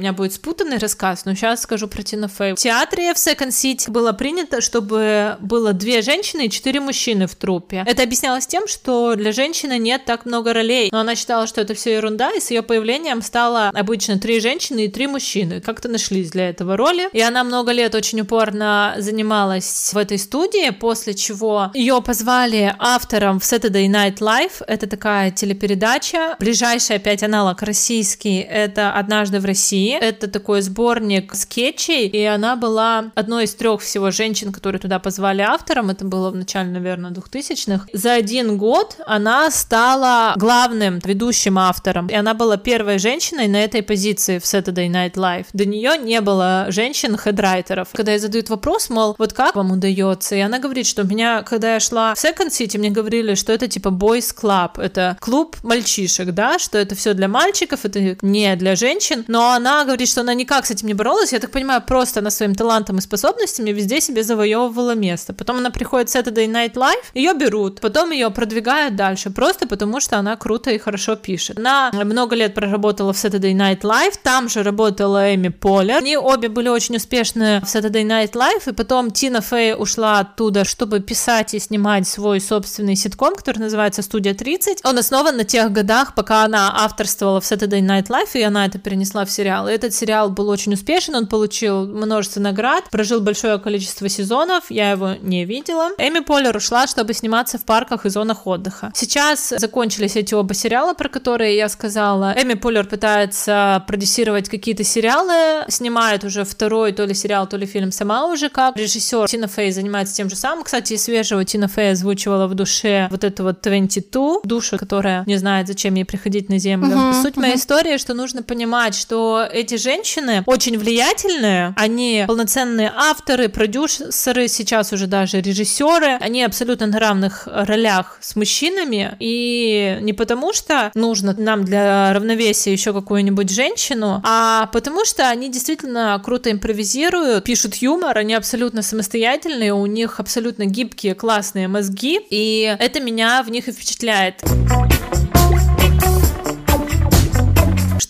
У меня будет спутанный рассказ, но сейчас скажу про Тина Фей. В театре в Second City было принято, чтобы было две женщины и четыре мужчины в трупе. Это объяснялось тем, что для женщины нет так много ролей, но она считала, что это все ерунда, и с ее появлением стало обычно три женщины и три мужчины. Как-то нашлись для этого роли, и она много лет очень упорно занималась в этой студии, после чего ее позвали автором в Saturday Night Live. Это такая телепередача. Ближайший опять аналог российский — это «Однажды в России», это такой сборник скетчей, и она была одной из трех всего женщин, которые туда позвали автором. Это было в начале, наверное, 2000-х. За один год она стала главным ведущим автором, и она была первой женщиной на этой позиции в Saturday Night Live. До нее не было женщин-хедрайтеров. Когда ей задают вопрос, мол, вот как вам удается? И она говорит, что меня, когда я шла в Second City, мне говорили, что это типа boys club, это клуб мальчишек, да, что это все для мальчиков, это не для женщин, но она говорит, что она никак с этим не боролась. Я так понимаю, просто она своим талантом и способностями везде себе завоевывала место. Потом она приходит в Saturday Night Live, ее берут, потом ее продвигают дальше, просто потому что она круто и хорошо пишет. Она много лет проработала в Saturday Night Live, там же работала Эми Полер. Они обе были очень успешны в Saturday Night Live, и потом Тина Фей ушла оттуда, чтобы писать и снимать свой собственный ситком, который называется «Студия 30». Он основан на тех годах, пока она авторствовала в Saturday Night Live, и она это перенесла в сериал. Этот сериал был очень успешен, он получил множество наград, прожил большое количество сезонов, я его не видела. Эми Поллер ушла, чтобы сниматься в парках и зонах отдыха. Сейчас закончились эти оба сериала, про которые я сказала. Эми Поллер пытается продюсировать какие-то сериалы, снимает уже второй то ли сериал, то ли фильм сама уже как. Режиссер Тина Фей занимается тем же самым. Кстати, свежего Тина Фей озвучивала в душе вот эту вот 22, душу, которая не знает, зачем ей приходить на землю. Uh-huh, Суть uh-huh. моей истории, что нужно понимать, что эти женщины очень влиятельные, они полноценные авторы, продюсеры, сейчас уже даже режиссеры, они абсолютно на равных ролях с мужчинами, и не потому что нужно нам для равновесия еще какую-нибудь женщину, а потому что они действительно круто импровизируют, пишут юмор, они абсолютно самостоятельные, у них абсолютно гибкие, классные мозги, и это меня в них и впечатляет.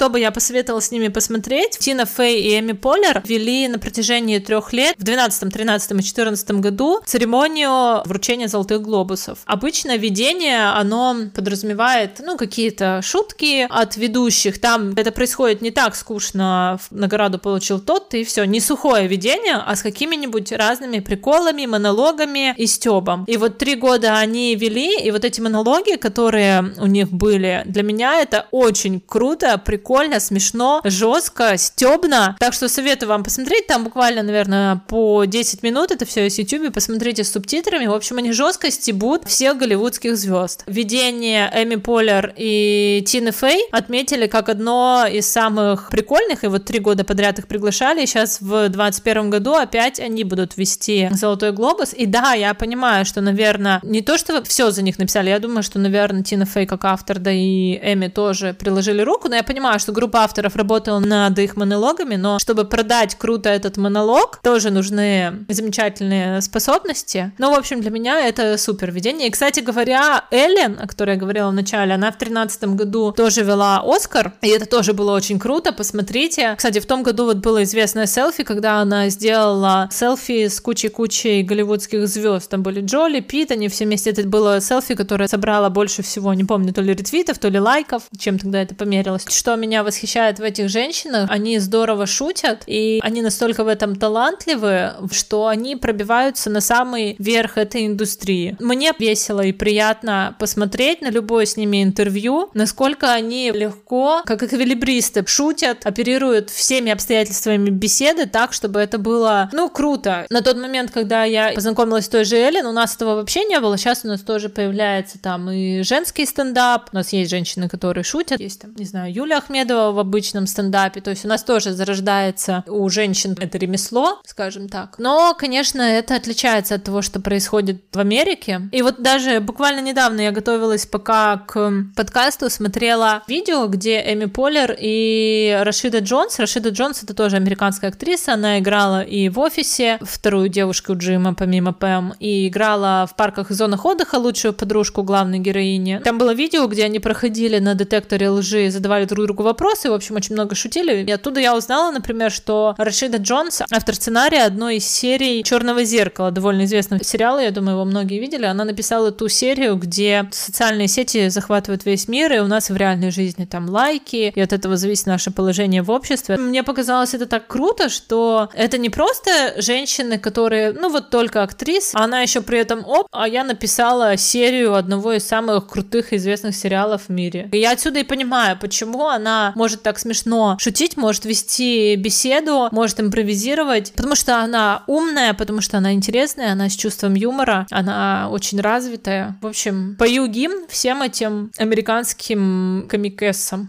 Что бы я посоветовала с ними посмотреть, Тина Фей и Эми Поллер вели на протяжении трех лет, в 12, 13 и 14 году, церемонию вручения золотых глобусов. Обычно видение, оно подразумевает, ну, какие-то шутки от ведущих. Там это происходит не так скучно, награду получил тот, и все, не сухое видение, а с какими-нибудь разными приколами, монологами и стебом. И вот три года они вели, и вот эти монологи, которые у них были, для меня это очень круто, прикольно прикольно, смешно, жестко, стебно. Так что советую вам посмотреть. Там буквально, наверное, по 10 минут это все из YouTube. Посмотрите с субтитрами. В общем, они жестко стебут всех голливудских звезд. Видение Эми Поллер и Тины Фей отметили как одно из самых прикольных. И вот три года подряд их приглашали. И сейчас в 2021 году опять они будут вести Золотой Глобус. И да, я понимаю, что, наверное, не то, что все за них написали. Я думаю, что, наверное, Тина Фей как автор, да и Эми тоже приложили руку. Но я понимаю, что группа авторов работала над их монологами, но чтобы продать круто этот монолог, тоже нужны замечательные способности. Но, в общем, для меня это супер видение. И, кстати говоря, Эллен, о которой я говорила в начале, она в тринадцатом году тоже вела Оскар, и это тоже было очень круто, посмотрите. Кстати, в том году вот было известное селфи, когда она сделала селфи с кучей-кучей голливудских звезд. Там были Джоли, Пит, они все вместе. Это было селфи, которое собрало больше всего, не помню, то ли ретвитов, то ли лайков, чем тогда это померилось. Что меня меня восхищает в этих женщинах, они здорово шутят, и они настолько в этом талантливы, что они пробиваются на самый верх этой индустрии. Мне весело и приятно посмотреть на любое с ними интервью, насколько они легко, как эквилибристы, шутят, оперируют всеми обстоятельствами беседы так, чтобы это было, ну, круто. На тот момент, когда я познакомилась с той же Эллен, у нас этого вообще не было, сейчас у нас тоже появляется там и женский стендап, у нас есть женщины, которые шутят, есть там, не знаю, Юля Ахмед Ахмедова в обычном стендапе. То есть у нас тоже зарождается у женщин это ремесло, скажем так. Но, конечно, это отличается от того, что происходит в Америке. И вот даже буквально недавно я готовилась пока к подкасту, смотрела видео, где Эми Поллер и Рашида Джонс. Рашида Джонс это тоже американская актриса, она играла и в офисе вторую девушку Джима, помимо Пэм, и играла в парках и зонах отдыха лучшую подружку главной героини. Там было видео, где они проходили на детекторе лжи, задавали друг другу вопросы, в общем, очень много шутили. И оттуда я узнала, например, что Рашида Джонс, автор сценария одной из серий Черного зеркала, довольно известного сериала, я думаю, его многие видели. Она написала ту серию, где социальные сети захватывают весь мир, и у нас в реальной жизни там лайки, и от этого зависит наше положение в обществе. Мне показалось это так круто, что это не просто женщины, которые, ну вот только актрис, а она еще при этом оп, а я написала серию одного из самых крутых известных сериалов в мире. И я отсюда и понимаю, почему она может так смешно шутить, может вести беседу, может импровизировать, потому что она умная, потому что она интересная, она с чувством юмора, она очень развитая. В общем, пою гимн всем этим американским комикессам.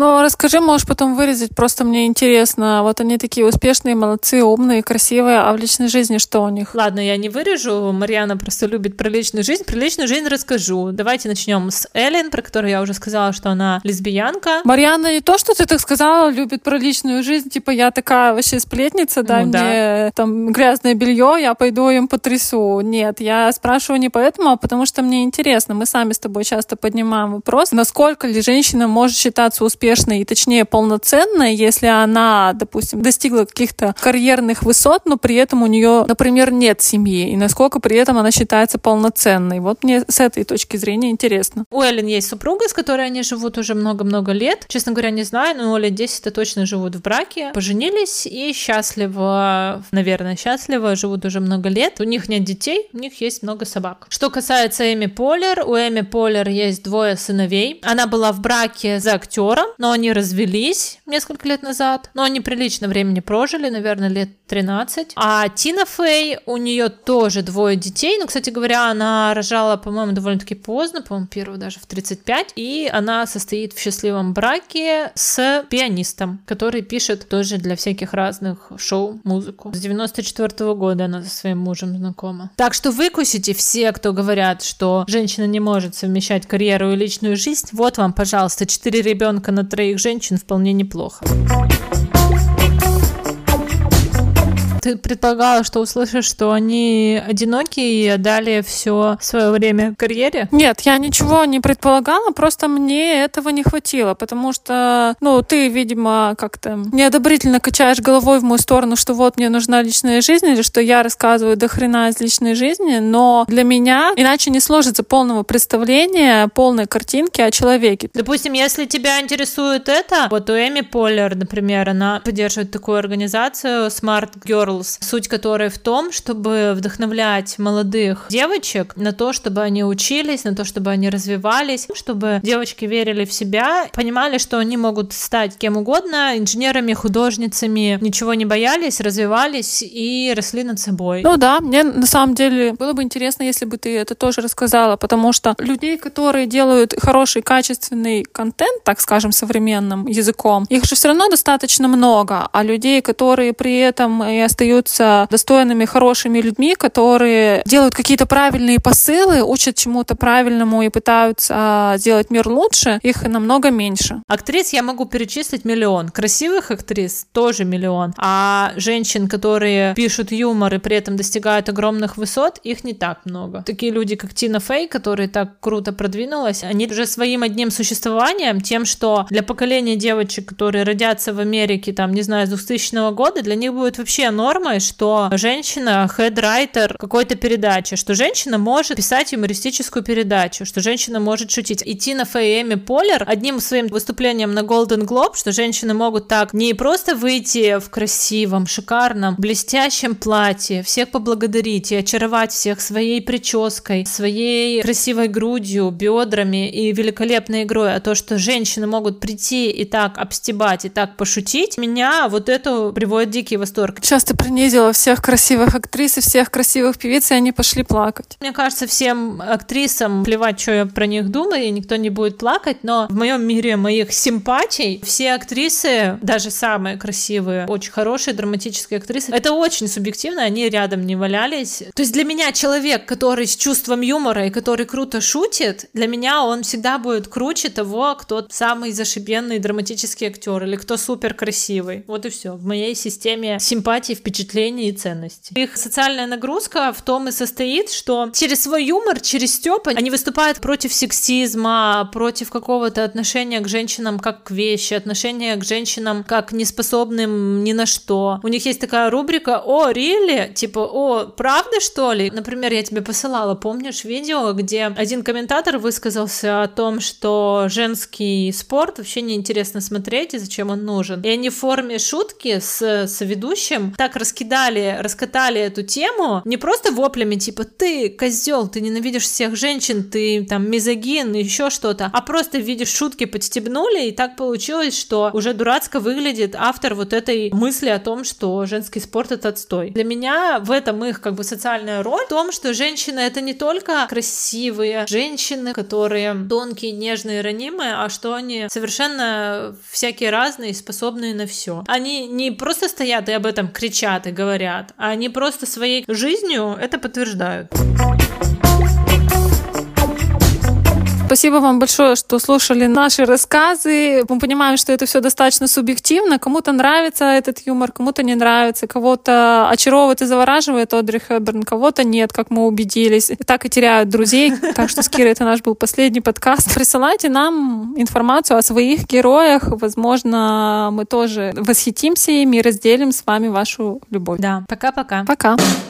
Ну, расскажи, можешь потом вырезать, просто мне интересно. Вот они такие успешные, молодцы, умные, красивые, а в личной жизни что у них? Ладно, я не вырежу, Марьяна просто любит про личную жизнь. Про личную жизнь расскажу. Давайте начнем с Эллен, про которую я уже сказала, что она лесбиянка. Марьяна не то, что ты так сказала, любит про личную жизнь, типа я такая вообще сплетница, ну, мне да. там грязное белье, я пойду им потрясу. Нет, я спрашиваю не поэтому, а потому что мне интересно. Мы сами с тобой часто поднимаем вопрос, насколько ли женщина может считаться успешной успешной и, точнее, полноценной, если она, допустим, достигла каких-то карьерных высот, но при этом у нее, например, нет семьи, и насколько при этом она считается полноценной. Вот мне с этой точки зрения интересно. У Эллен есть супруга, с которой они живут уже много-много лет. Честно говоря, не знаю, но лет 10 точно живут в браке. Поженились и счастливо, наверное, счастливо, живут уже много лет. У них нет детей, у них есть много собак. Что касается Эми Полер, у Эми Полер есть двое сыновей. Она была в браке за актером, но они развелись несколько лет назад. Но они прилично времени прожили, наверное, лет 13. А Тина Фей, у нее тоже двое детей. Ну, кстати говоря, она рожала, по-моему, довольно-таки поздно, по-моему, первого даже в 35. И она состоит в счастливом браке с пианистом, который пишет тоже для всяких разных шоу музыку. С 94 -го года она со своим мужем знакома. Так что выкусите все, кто говорят, что женщина не может совмещать карьеру и личную жизнь. Вот вам, пожалуйста, четыре ребенка на троих женщин вполне неплохо. Ты предполагала, что услышишь, что они одинокие и отдали все свое время карьере? Нет, я ничего не предполагала, просто мне этого не хватило, потому что, ну, ты, видимо, как-то неодобрительно качаешь головой в мою сторону, что вот мне нужна личная жизнь, или что я рассказываю до хрена из личной жизни, но для меня иначе не сложится полного представления, полной картинки о человеке. Допустим, если тебя интересует это, вот у Эми Поллер, например, она поддерживает такую организацию Smart Girl Girls, суть которой в том, чтобы вдохновлять молодых девочек на то, чтобы они учились, на то, чтобы они развивались, чтобы девочки верили в себя, понимали, что они могут стать кем угодно, инженерами, художницами, ничего не боялись, развивались и росли над собой. Ну да, мне на самом деле было бы интересно, если бы ты это тоже рассказала, потому что людей, которые делают хороший, качественный контент, так скажем, современным языком, их же все равно достаточно много, а людей, которые при этом и остаются остаются достойными, хорошими людьми, которые делают какие-то правильные посылы, учат чему-то правильному и пытаются а, сделать мир лучше, их намного меньше. Актрис я могу перечислить миллион. Красивых актрис тоже миллион. А женщин, которые пишут юмор и при этом достигают огромных высот, их не так много. Такие люди, как Тина Фей, которые так круто продвинулась, они уже своим одним существованием, тем, что для поколения девочек, которые родятся в Америке, там, не знаю, с 2000 года, для них будет вообще норм нормой, что женщина хедрайтер какой-то передачи, что женщина может писать юмористическую передачу, что женщина может шутить. И Тина Фэй Эми Полер одним своим выступлением на Golden Globe, что женщины могут так не просто выйти в красивом, шикарном, блестящем платье, всех поблагодарить и очаровать всех своей прической, своей красивой грудью, бедрами и великолепной игрой, а то, что женщины могут прийти и так обстебать, и так пошутить, меня вот это приводит дикий восторг. Сейчас ты принизила всех красивых актрис и всех красивых певиц, и они пошли плакать. Мне кажется, всем актрисам плевать, что я про них думаю, и никто не будет плакать, но в моем мире моих симпатий все актрисы, даже самые красивые, очень хорошие драматические актрисы, это очень субъективно, они рядом не валялись. То есть для меня человек, который с чувством юмора и который круто шутит, для меня он всегда будет круче того, кто самый зашибенный драматический актер или кто супер красивый. Вот и все. В моей системе симпатий, впечатлений и ценностей. Их социальная нагрузка в том и состоит, что через свой юмор, через стёб они выступают против сексизма, против какого-то отношения к женщинам как к вещи, отношения к женщинам как неспособным ни на что. У них есть такая рубрика «О, рили?» Типа «О, правда, что ли?» Например, я тебе посылала, помнишь, видео, где один комментатор высказался о том, что женский спорт вообще неинтересно смотреть и зачем он нужен. И они в форме шутки с соведущим так раскидали, раскатали эту тему, не просто воплями, типа, ты козел, ты ненавидишь всех женщин, ты там мизогин, еще что-то, а просто в виде шутки подстебнули, и так получилось, что уже дурацко выглядит автор вот этой мысли о том, что женский спорт это отстой. Для меня в этом их как бы социальная роль, в том, что женщины это не только красивые женщины, которые тонкие, нежные, ранимые, а что они совершенно всякие разные, способные на все. Они не просто стоят и об этом кричат, и говорят, а они просто своей жизнью это подтверждают. Спасибо вам большое, что слушали наши рассказы. Мы понимаем, что это все достаточно субъективно. Кому-то нравится этот юмор, кому-то не нравится, кого-то очаровывает и завораживает Одри Хэбберн, кого-то нет, как мы убедились. Так и теряют друзей. Так что с Кирой это наш был последний подкаст. Присылайте нам информацию о своих героях. Возможно, мы тоже восхитимся ими и разделим с вами вашу любовь. Да, пока-пока. Пока. -пока. пока.